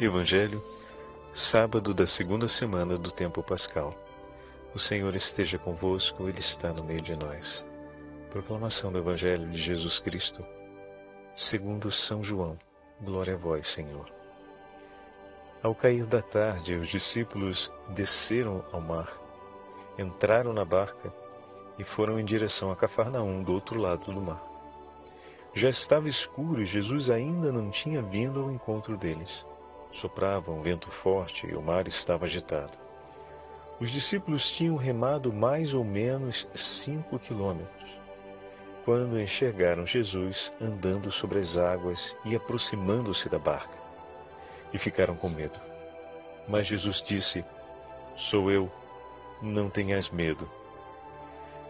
Evangelho, sábado da segunda semana do tempo pascal. O Senhor esteja convosco, Ele está no meio de nós. Proclamação do Evangelho de Jesus Cristo, segundo São João. Glória a vós, Senhor. Ao cair da tarde, os discípulos desceram ao mar, entraram na barca e foram em direção a Cafarnaum, do outro lado do mar. Já estava escuro e Jesus ainda não tinha vindo ao encontro deles. Soprava um vento forte e o mar estava agitado. Os discípulos tinham remado mais ou menos cinco quilômetros, quando enxergaram Jesus andando sobre as águas e aproximando-se da barca, e ficaram com medo. Mas Jesus disse: Sou eu, não tenhas medo.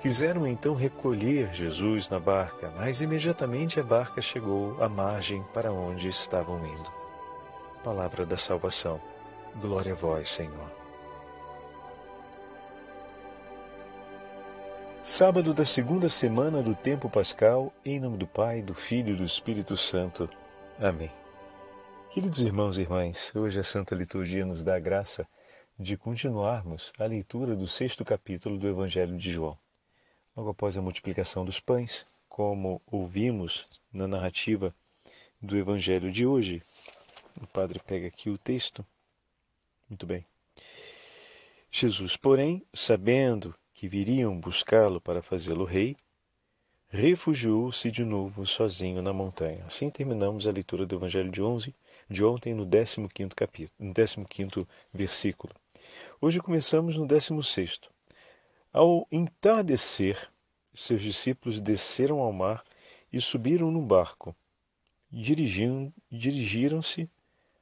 Quiseram então recolher Jesus na barca, mas imediatamente a barca chegou à margem para onde estavam indo. Palavra da salvação. Glória a vós, Senhor. Sábado da segunda semana do tempo pascal, em nome do Pai, do Filho e do Espírito Santo. Amém. Queridos irmãos e irmãs, hoje a Santa Liturgia nos dá a graça de continuarmos a leitura do sexto capítulo do Evangelho de João. Logo após a multiplicação dos pães, como ouvimos na narrativa do Evangelho de hoje, o padre pega aqui o texto. Muito bem. Jesus, porém, sabendo que viriam buscá-lo para fazê-lo rei, refugiou-se de novo sozinho na montanha. Assim terminamos a leitura do Evangelho de, 11, de ontem no 15 capítulo, no 15 versículo. Hoje começamos no 16. Ao entardecer, seus discípulos desceram ao mar e subiram num barco. Dirigiram-se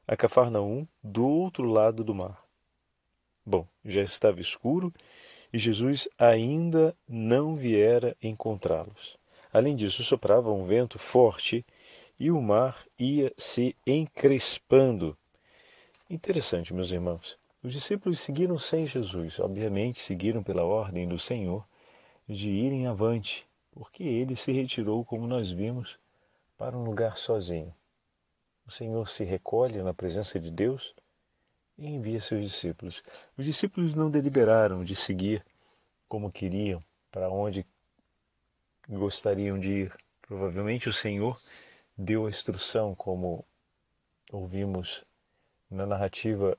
a Cafarnaum, do outro lado do mar. Bom, já estava escuro e Jesus ainda não viera encontrá-los. Além disso, soprava um vento forte e o mar ia se encrespando. Interessante, meus irmãos. Os discípulos seguiram sem Jesus, obviamente seguiram pela ordem do Senhor de irem avante, porque ele se retirou, como nós vimos, para um lugar sozinho o Senhor se recolhe na presença de Deus e envia seus discípulos. Os discípulos não deliberaram de seguir como queriam, para onde gostariam de ir. Provavelmente o Senhor deu a instrução, como ouvimos na narrativa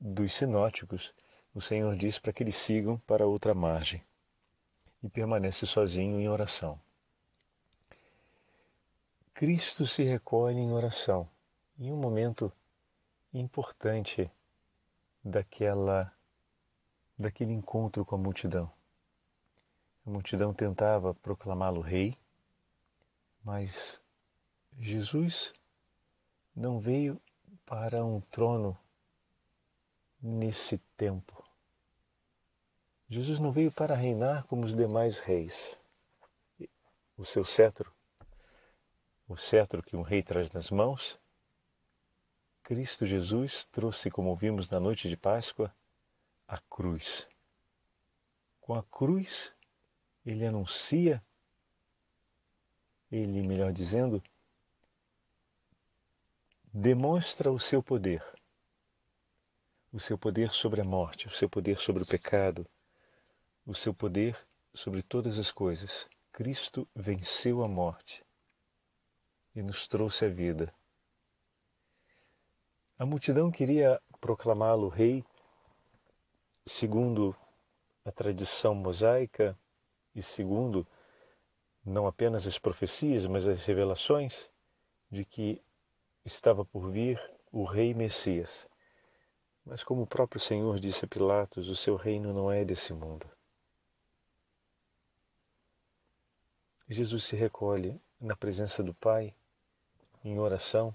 dos sinóticos, o Senhor diz para que eles sigam para outra margem e permanece sozinho em oração. Cristo se recolhe em oração, em um momento importante daquela daquele encontro com a multidão. A multidão tentava proclamá-lo rei, mas Jesus não veio para um trono nesse tempo. Jesus não veio para reinar como os demais reis. O seu cetro o cetro que um rei traz nas mãos, Cristo Jesus trouxe, como vimos na noite de Páscoa, a cruz. Com a cruz, ele anuncia, ele, melhor dizendo, demonstra o seu poder. O seu poder sobre a morte, o seu poder sobre o pecado, o seu poder sobre todas as coisas. Cristo venceu a morte e nos trouxe a vida. A multidão queria proclamá-lo rei, segundo a tradição mosaica e segundo não apenas as profecias, mas as revelações de que estava por vir o rei Messias. Mas como o próprio Senhor disse a Pilatos, o seu reino não é desse mundo. Jesus se recolhe na presença do Pai em oração.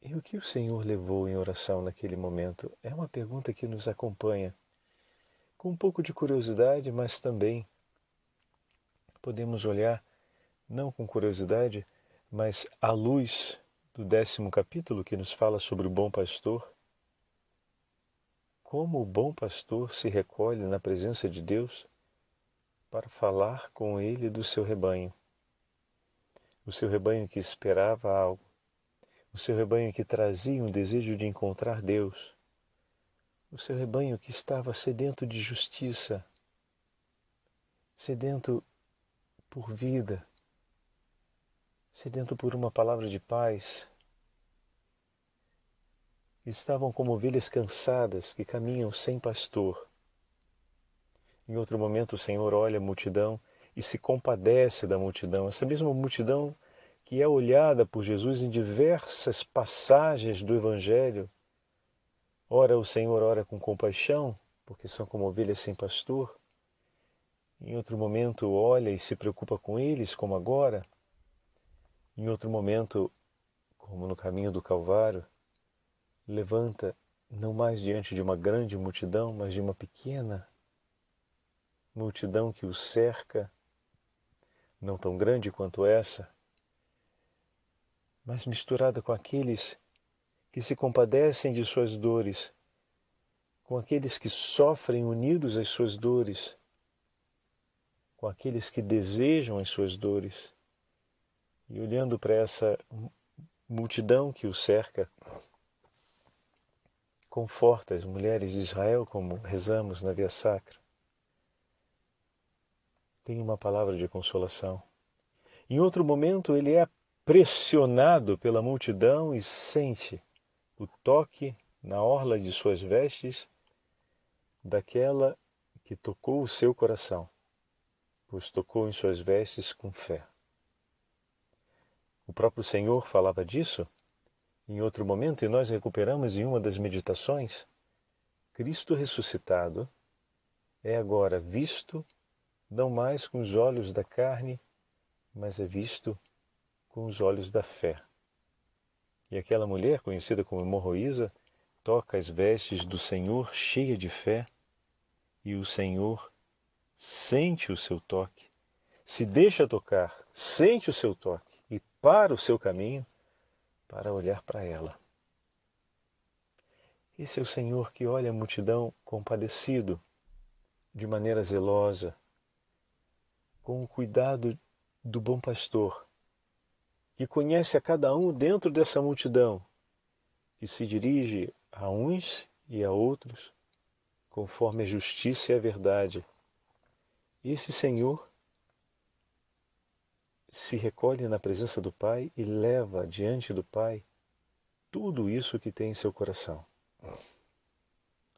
E o que o Senhor levou em oração naquele momento? É uma pergunta que nos acompanha com um pouco de curiosidade, mas também podemos olhar, não com curiosidade, mas à luz do décimo capítulo que nos fala sobre o bom pastor. Como o bom pastor se recolhe na presença de Deus para falar com ele do seu rebanho o seu rebanho que esperava algo, o seu rebanho que trazia um desejo de encontrar Deus, o seu rebanho que estava sedento de justiça, sedento por vida, sedento por uma palavra de paz. Estavam como ovelhas cansadas que caminham sem pastor. Em outro momento, o Senhor olha a multidão e se compadece da multidão, essa mesma multidão que é olhada por Jesus em diversas passagens do Evangelho. Ora, o Senhor ora com compaixão, porque são como ovelhas sem pastor. Em outro momento, olha e se preocupa com eles, como agora. Em outro momento, como no caminho do Calvário, levanta não mais diante de uma grande multidão, mas de uma pequena multidão que o cerca, não tão grande quanto essa, mas misturada com aqueles que se compadecem de suas dores, com aqueles que sofrem unidos às suas dores, com aqueles que desejam as suas dores. E olhando para essa multidão que o cerca, conforta as mulheres de Israel, como rezamos na Via Sacra. Tem uma palavra de consolação. Em outro momento, ele é pressionado pela multidão e sente o toque na orla de suas vestes daquela que tocou o seu coração, pois tocou em suas vestes com fé. O próprio Senhor falava disso em outro momento e nós recuperamos em uma das meditações. Cristo ressuscitado é agora visto não mais com os olhos da carne, mas é visto com os olhos da fé. E aquela mulher, conhecida como hemorroísa, toca as vestes do Senhor cheia de fé, e o Senhor sente o seu toque, se deixa tocar, sente o seu toque e para o seu caminho para olhar para ela. Esse é o Senhor que olha a multidão compadecido, de maneira zelosa, com o cuidado do bom pastor, que conhece a cada um dentro dessa multidão, que se dirige a uns e a outros conforme a justiça e a verdade. Esse Senhor se recolhe na presença do Pai e leva diante do Pai tudo isso que tem em seu coração.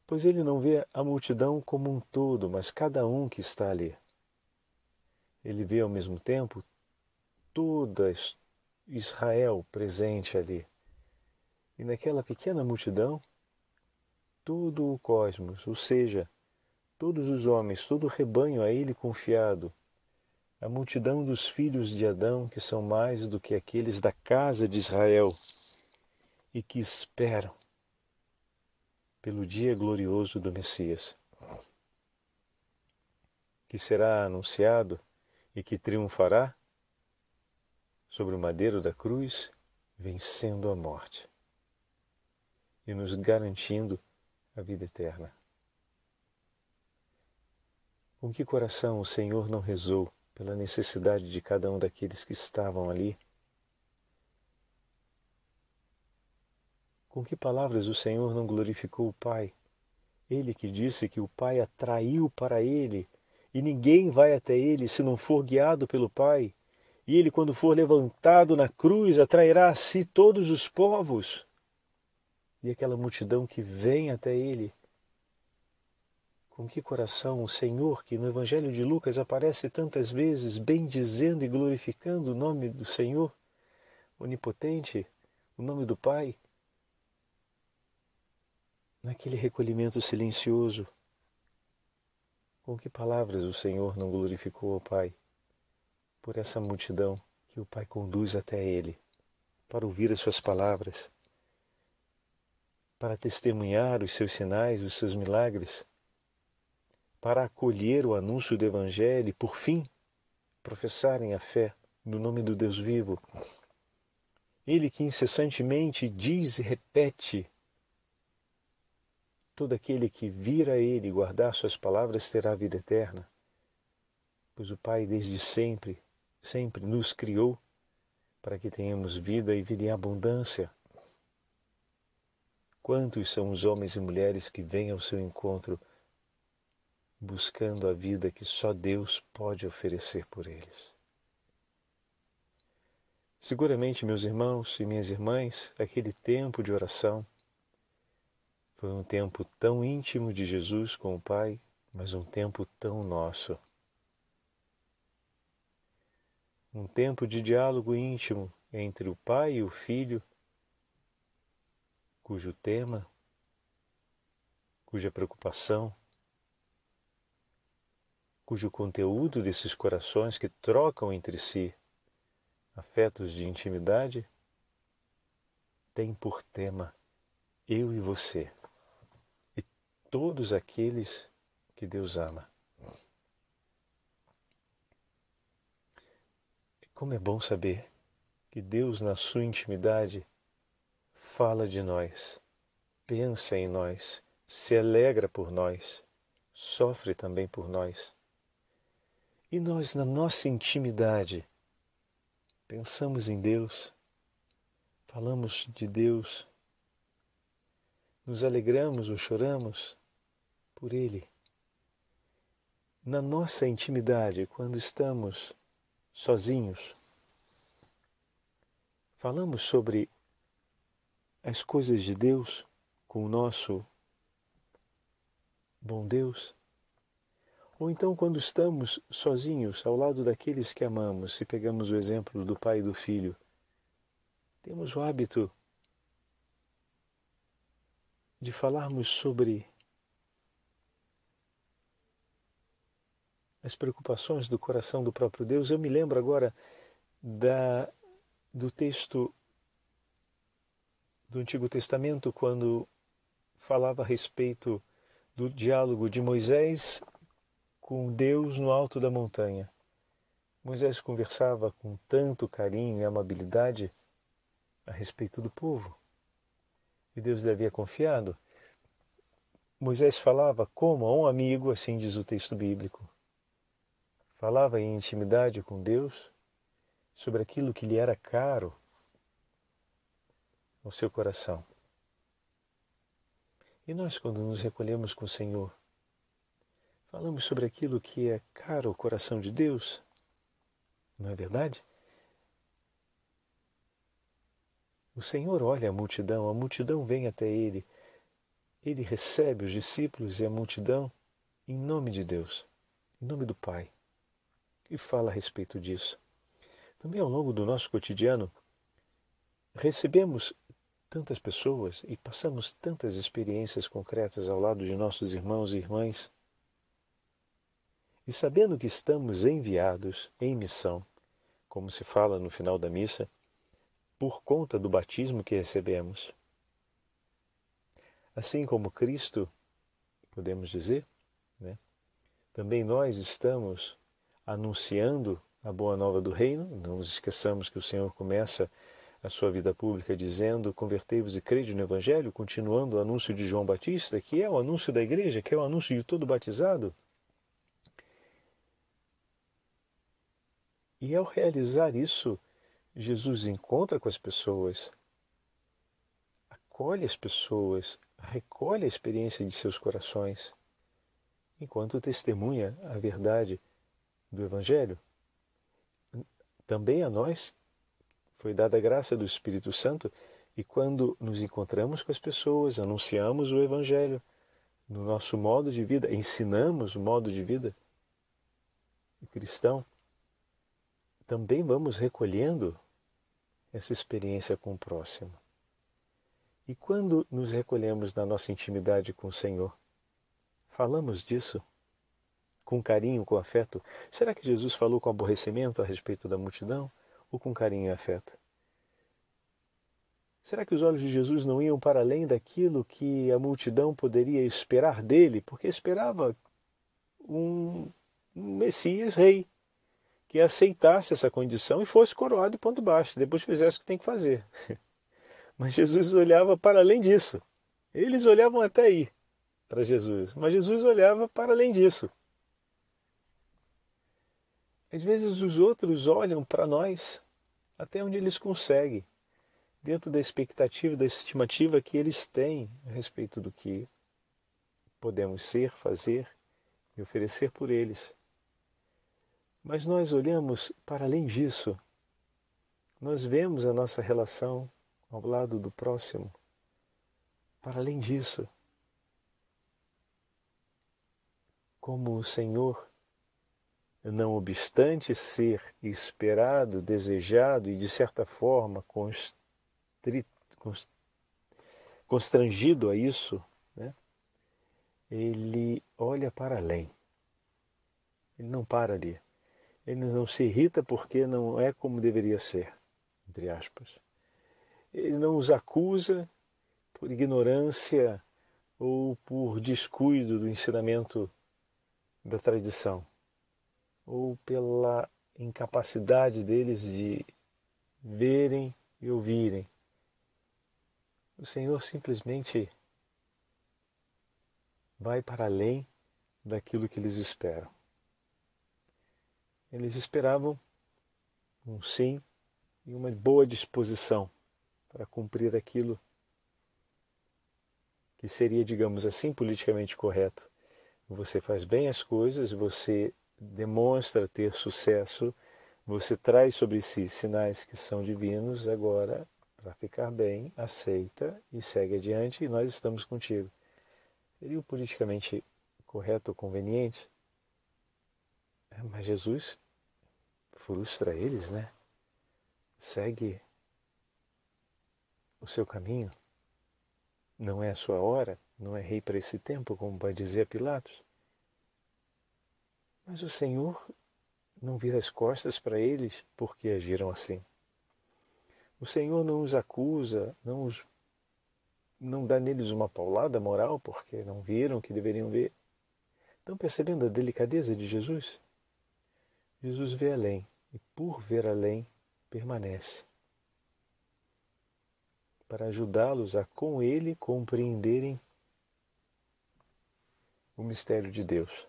Pois ele não vê a multidão como um todo, mas cada um que está ali. Ele vê ao mesmo tempo toda Israel presente ali. E naquela pequena multidão, todo o cosmos, ou seja, todos os homens, todo o rebanho a ele confiado, a multidão dos filhos de Adão, que são mais do que aqueles da casa de Israel e que esperam pelo dia glorioso do Messias, que será anunciado e que triunfará sobre o madeiro da cruz, vencendo a morte e nos garantindo a vida eterna. Com que coração o Senhor não rezou pela necessidade de cada um daqueles que estavam ali? Com que palavras o Senhor não glorificou o Pai? Ele que disse que o Pai atraiu para ele e ninguém vai até ele se não for guiado pelo Pai. E ele, quando for levantado na cruz, atrairá a si todos os povos. E aquela multidão que vem até ele. Com que coração o Senhor, que no Evangelho de Lucas aparece tantas vezes, bendizendo e glorificando o nome do Senhor, onipotente, o nome do Pai, naquele recolhimento silencioso, com que palavras o Senhor não glorificou ao Pai? por essa multidão que o Pai conduz até Ele, para ouvir as Suas palavras, para testemunhar os Seus sinais, os Seus milagres, para acolher o anúncio do Evangelho e, por fim, professarem a fé no nome do Deus vivo. Ele que incessantemente diz e repete: Todo aquele que vir a Ele e guardar Suas palavras terá vida eterna, pois o Pai desde sempre sempre nos criou para que tenhamos vida e vida em abundância. Quantos são os homens e mulheres que vêm ao seu encontro buscando a vida que só Deus pode oferecer por eles? Seguramente, meus irmãos e minhas irmãs, aquele tempo de oração foi um tempo tão íntimo de Jesus com o Pai, mas um tempo tão nosso. Um tempo de diálogo íntimo entre o Pai e o Filho, cujo tema, cuja preocupação, cujo conteúdo desses corações que trocam entre si afetos de intimidade tem por tema eu e você todos aqueles que Deus ama. Como é bom saber que Deus, na sua intimidade, fala de nós, pensa em nós, se alegra por nós, sofre também por nós. E nós, na nossa intimidade, pensamos em Deus, falamos de Deus, nos alegramos ou choramos por Ele. Na nossa intimidade, quando estamos sozinhos, falamos sobre as coisas de Deus com o nosso bom Deus. Ou então, quando estamos sozinhos ao lado daqueles que amamos, se pegamos o exemplo do pai e do filho, temos o hábito de falarmos sobre as preocupações do coração do próprio Deus. Eu me lembro agora da, do texto do Antigo Testamento, quando falava a respeito do diálogo de Moisés com Deus no alto da montanha. Moisés conversava com tanto carinho e amabilidade a respeito do povo. E Deus lhe havia confiado. Moisés falava como a um amigo, assim diz o texto bíblico. Falava em intimidade com Deus sobre aquilo que lhe era caro no seu coração. E nós, quando nos recolhemos com o Senhor, falamos sobre aquilo que é caro ao coração de Deus, não é verdade? O Senhor olha a multidão, a multidão vem até ele, ele recebe os discípulos e a multidão em nome de Deus, em nome do Pai, e fala a respeito disso. Também ao longo do nosso cotidiano, recebemos tantas pessoas e passamos tantas experiências concretas ao lado de nossos irmãos e irmãs. E sabendo que estamos enviados em missão, como se fala no final da missa, por conta do batismo que recebemos. Assim como Cristo, podemos dizer, né? também nós estamos anunciando a boa nova do reino. Não nos esqueçamos que o Senhor começa a sua vida pública dizendo: Convertei-vos e crede no Evangelho, continuando o anúncio de João Batista, que é o anúncio da igreja, que é o anúncio de todo batizado. E ao realizar isso, Jesus encontra com as pessoas, acolhe as pessoas, recolhe a experiência de seus corações, enquanto testemunha a verdade do Evangelho. Também a nós foi dada a graça do Espírito Santo e quando nos encontramos com as pessoas, anunciamos o Evangelho no nosso modo de vida, ensinamos o modo de vida cristão, também vamos recolhendo essa experiência com o próximo. E quando nos recolhemos na nossa intimidade com o Senhor, falamos disso com carinho, com afeto. Será que Jesus falou com aborrecimento a respeito da multidão? ou com carinho e afeto? Será que os olhos de Jesus não iam para além daquilo que a multidão poderia esperar dele? Porque esperava um Messias rei que aceitasse essa condição e fosse coroado e ponto baixo, depois fizesse o que tem que fazer. Mas Jesus olhava para além disso. Eles olhavam até aí para Jesus, mas Jesus olhava para além disso. Às vezes os outros olham para nós até onde eles conseguem. dentro da expectativa, da estimativa que eles têm a respeito do que podemos ser, fazer e oferecer por eles. Mas nós olhamos para além disso. Nós vemos a nossa relação ao lado do próximo. Para além disso, como o Senhor, não obstante ser esperado, desejado e de certa forma constrangido a isso, né? ele olha para além. Ele não para ali. Ele não se irrita porque não é como deveria ser, entre aspas. Ele não os acusa por ignorância ou por descuido do ensinamento da tradição, ou pela incapacidade deles de verem e ouvirem. O Senhor simplesmente vai para além daquilo que eles esperam. Eles esperavam um sim e uma boa disposição para cumprir aquilo que seria, digamos assim, politicamente correto. Você faz bem as coisas, você demonstra ter sucesso, você traz sobre si sinais que são divinos, agora, para ficar bem, aceita e segue adiante e nós estamos contigo. Seria o politicamente correto ou conveniente? É, mas Jesus frustra eles, né? Segue o seu caminho. Não é a sua hora, não é rei para esse tempo, como vai dizer Pilatos. Mas o Senhor não vira as costas para eles porque agiram assim. O Senhor não os acusa, não, os, não dá neles uma paulada moral porque não viram o que deveriam ver. Estão percebendo a delicadeza de Jesus? Jesus vê além e, por ver além, permanece para ajudá-los a, com Ele, compreenderem o mistério de Deus.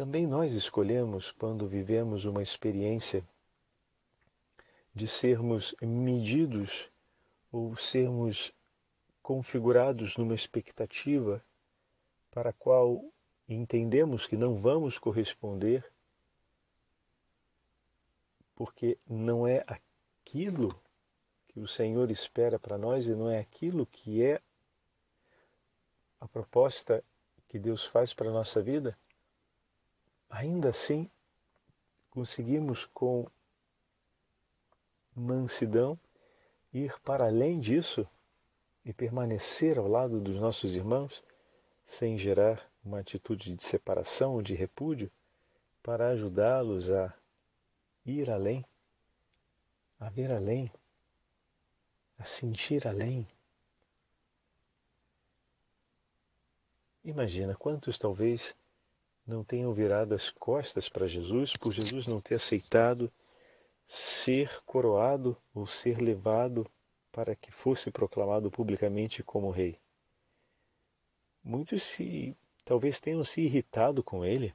Também nós escolhemos, quando vivemos uma experiência de sermos medidos ou sermos configurados numa expectativa para a qual entendemos que não vamos corresponder, porque não é aquilo que o Senhor espera para nós e não é aquilo que é a proposta que Deus faz para a nossa vida, ainda assim conseguimos com mansidão ir para além disso e permanecer ao lado dos nossos irmãos sem gerar uma atitude de separação ou de repúdio para ajudá-los a ir além, a ver além, a sentir além. Imagina quantos talvez não tenham virado as costas para Jesus por Jesus não ter aceitado ser coroado ou ser levado para que fosse proclamado publicamente como rei. Muitos se talvez tenham se irritado com ele.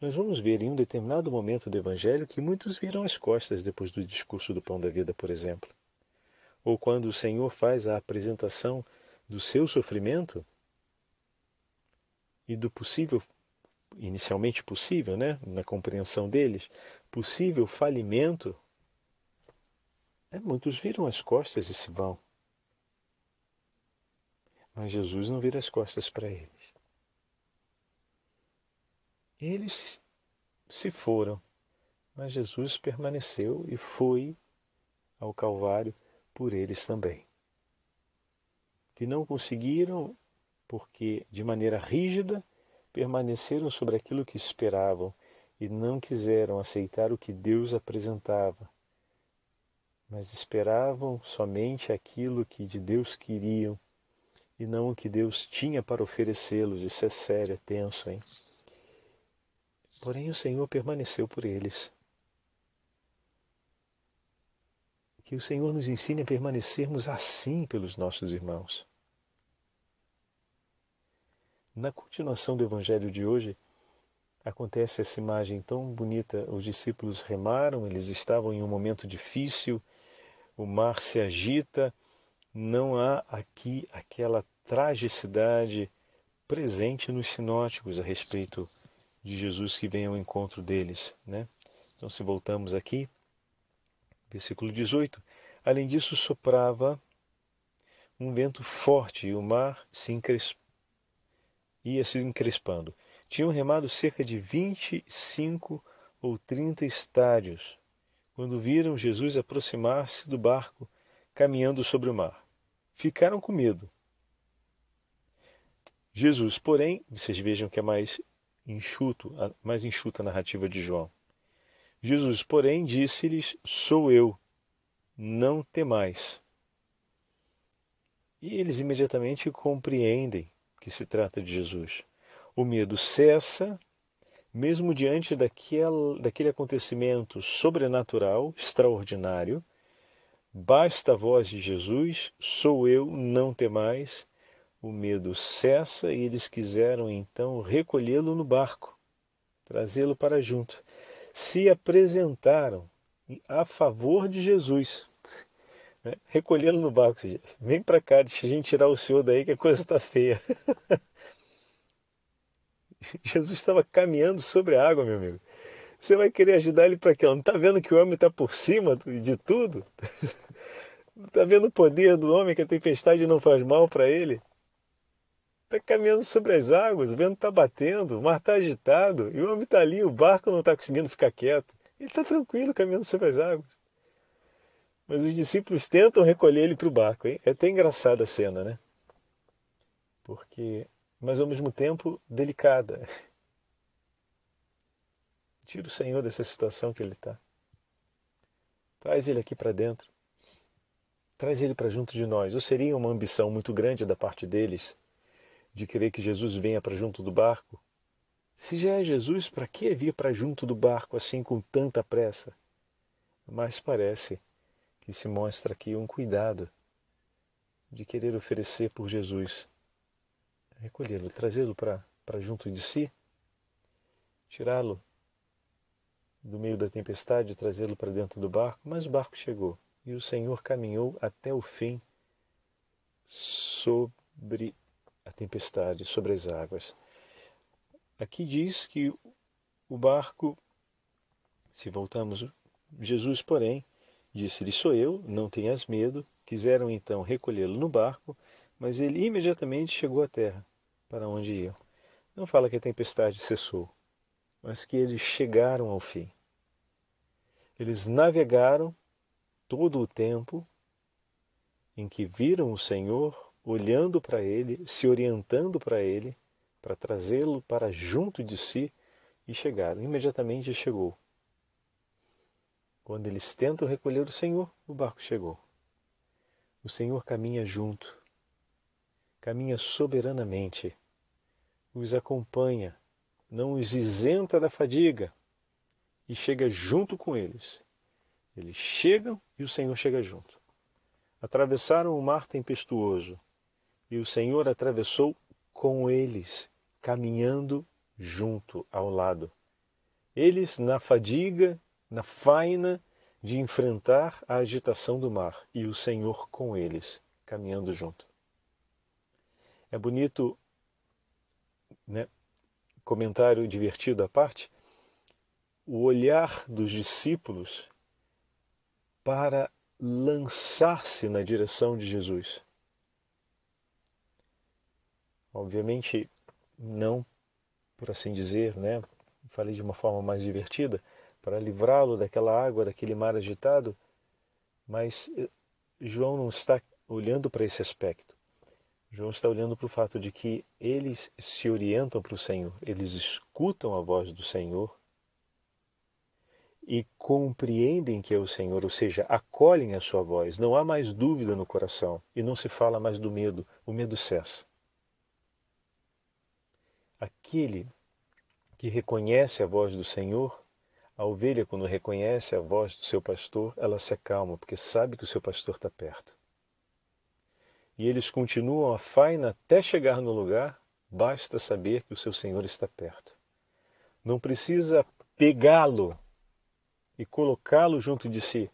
Nós vamos ver em um determinado momento do Evangelho que muitos viram as costas depois do discurso do Pão da Vida, por exemplo. Ou quando o Senhor faz a apresentação do seu sofrimento e do possível, inicialmente possível, né, na compreensão deles, possível falimento, é, muitos viram as costas e se vão. Mas Jesus não vira as costas para eles. Eles se foram, mas Jesus permaneceu e foi ao Calvário por eles também. Que não conseguiram, porque de maneira rígida permaneceram sobre aquilo que esperavam e não quiseram aceitar o que Deus apresentava, mas esperavam somente aquilo que de Deus queriam e não o que Deus tinha para oferecê-los. Isso é sério, é tenso, hein? Porém, o Senhor permaneceu por eles. Que o Senhor nos ensine a permanecermos assim pelos nossos irmãos. Na continuação do Evangelho de hoje, acontece essa imagem tão bonita. Os discípulos remaram, eles estavam em um momento difícil, o mar se agita, não há aqui aquela tragicidade presente nos sinóticos a respeito de Jesus que vem ao encontro deles. Né? Então, se voltamos aqui, versículo 18: Além disso, soprava um vento forte e o mar se encresp... ia se encrespando. Tinham remado cerca de 25 ou 30 estádios quando viram Jesus aproximar-se do barco caminhando sobre o mar. Ficaram com medo. Jesus, porém, vocês vejam que é mais enxuto, mais enxuta a narrativa de João. Jesus, porém, disse-lhes: Sou eu, não temais. E eles imediatamente compreendem que se trata de Jesus. O medo cessa, mesmo diante daquele, daquele acontecimento sobrenatural, extraordinário. Basta a voz de Jesus: Sou eu, não temais o medo cessa e eles quiseram então recolhê-lo no barco, trazê-lo para junto. Se apresentaram a favor de Jesus. Né? Recolhê-lo no barco. Vem para cá, deixa a gente tirar o senhor daí que a coisa está feia. Jesus estava caminhando sobre a água, meu amigo. Você vai querer ajudar ele para quê? Não está vendo que o homem está por cima de tudo? Está vendo o poder do homem que a tempestade não faz mal para ele? Está caminhando sobre as águas, o vento está batendo, o mar está agitado, e o homem está ali, o barco não está conseguindo ficar quieto. Ele está tranquilo caminhando sobre as águas. Mas os discípulos tentam recolher ele para o barco. Hein? É até engraçada a cena, né? Porque, mas ao mesmo tempo delicada. Tira o Senhor dessa situação que ele está. Traz ele aqui para dentro. Traz ele para junto de nós. Ou seria uma ambição muito grande da parte deles de querer que Jesus venha para junto do barco? Se já é Jesus, para que vir para junto do barco assim com tanta pressa? Mas parece que se mostra aqui um cuidado de querer oferecer por Jesus, recolhê-lo, trazê-lo para junto de si, tirá-lo do meio da tempestade, trazê-lo para dentro do barco, mas o barco chegou e o Senhor caminhou até o fim sobre a tempestade sobre as águas. Aqui diz que o barco, se voltamos, Jesus, porém, disse-lhe: Sou eu, não tenhas medo. Quiseram então recolhê-lo no barco, mas ele imediatamente chegou à terra, para onde iam. Não fala que a tempestade cessou, mas que eles chegaram ao fim. Eles navegaram todo o tempo em que viram o Senhor olhando para ele, se orientando para ele, para trazê-lo para junto de si e chegaram. Imediatamente chegou. Quando eles tentam recolher o Senhor, o barco chegou. O Senhor caminha junto, caminha soberanamente, os acompanha, não os isenta da fadiga e chega junto com eles. Eles chegam e o Senhor chega junto. Atravessaram o mar tempestuoso, e o Senhor atravessou com eles, caminhando junto ao lado. Eles na fadiga, na faina de enfrentar a agitação do mar, e o Senhor com eles, caminhando junto. É bonito, né? comentário divertido à parte, o olhar dos discípulos para lançar-se na direção de Jesus. Obviamente, não, por assim dizer, né? Falei de uma forma mais divertida, para livrá-lo daquela água, daquele mar agitado, mas eh, João não está olhando para esse aspecto. João está olhando para o fato de que eles se orientam para o Senhor, eles escutam a voz do Senhor e compreendem que é o Senhor, ou seja, acolhem a sua voz. Não há mais dúvida no coração e não se fala mais do medo, o medo cessa. Aquele que reconhece a voz do Senhor, a ovelha, quando reconhece a voz do seu pastor, ela se acalma, porque sabe que o seu pastor está perto. E eles continuam a faina até chegar no lugar, basta saber que o seu Senhor está perto. não precisa pegá-lo e colocá-lo junto de si,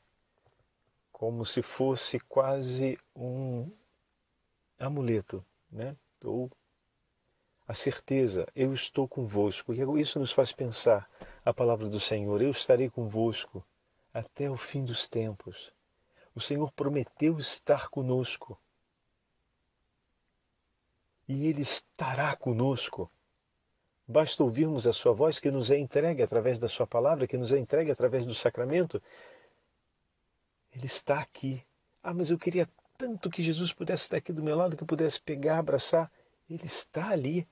como se fosse quase um amuleto, né? Ou a certeza, eu estou convosco. E isso nos faz pensar a palavra do Senhor, eu estarei convosco até o fim dos tempos. O Senhor prometeu estar conosco. E Ele estará conosco. Basta ouvirmos a Sua voz que nos é entregue através da Sua palavra, que nos é entregue através do sacramento. Ele está aqui. Ah, mas eu queria tanto que Jesus pudesse estar aqui do meu lado, que eu pudesse pegar, abraçar. Ele está ali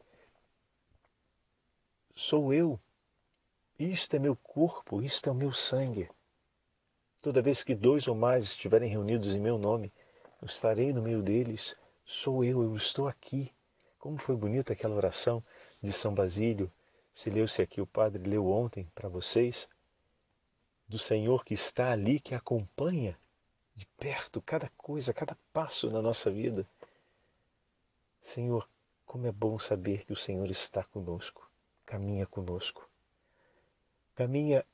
sou eu. Isto é meu corpo, isto é o meu sangue. Toda vez que dois ou mais estiverem reunidos em meu nome, eu estarei no meio deles. Sou eu, eu estou aqui. Como foi bonita aquela oração de São Basílio. Se leu-se aqui, o padre leu ontem para vocês. Do Senhor que está ali, que acompanha de perto cada coisa, cada passo na nossa vida. Senhor, como é bom saber que o Senhor está conosco caminha conosco. Caminha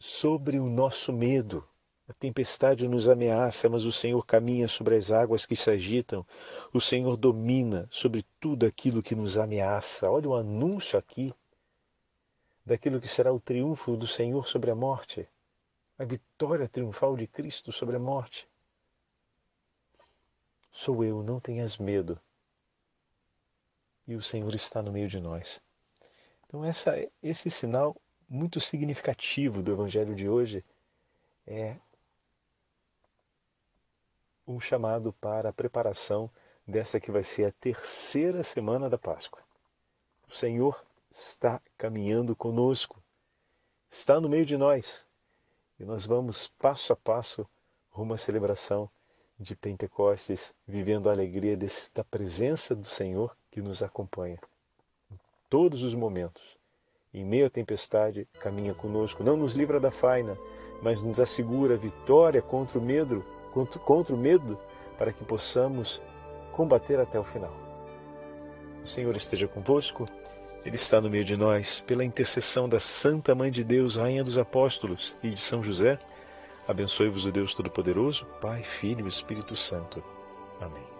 sobre o nosso medo. A tempestade nos ameaça, mas o Senhor caminha sobre as águas que se agitam. O Senhor domina sobre tudo aquilo que nos ameaça. Olha o anúncio aqui daquilo que será o triunfo do Senhor sobre a morte, a vitória triunfal de Cristo sobre a morte. Sou eu, não tenhas medo. E o Senhor está no meio de nós. Então, essa, esse sinal muito significativo do Evangelho de hoje é um chamado para a preparação dessa que vai ser a terceira semana da Páscoa. O Senhor está caminhando conosco, está no meio de nós e nós vamos passo a passo rumo à celebração de Pentecostes, vivendo a alegria da presença do Senhor que nos acompanha todos os momentos. Em meio à tempestade, caminha conosco, não nos livra da faina, mas nos assegura a vitória contra o medo, contra, contra o medo, para que possamos combater até o final. O Senhor esteja convosco, Ele está no meio de nós, pela intercessão da Santa Mãe de Deus, Rainha dos Apóstolos e de São José, abençoe-vos o Deus Todo-Poderoso, Pai, Filho e Espírito Santo. Amém.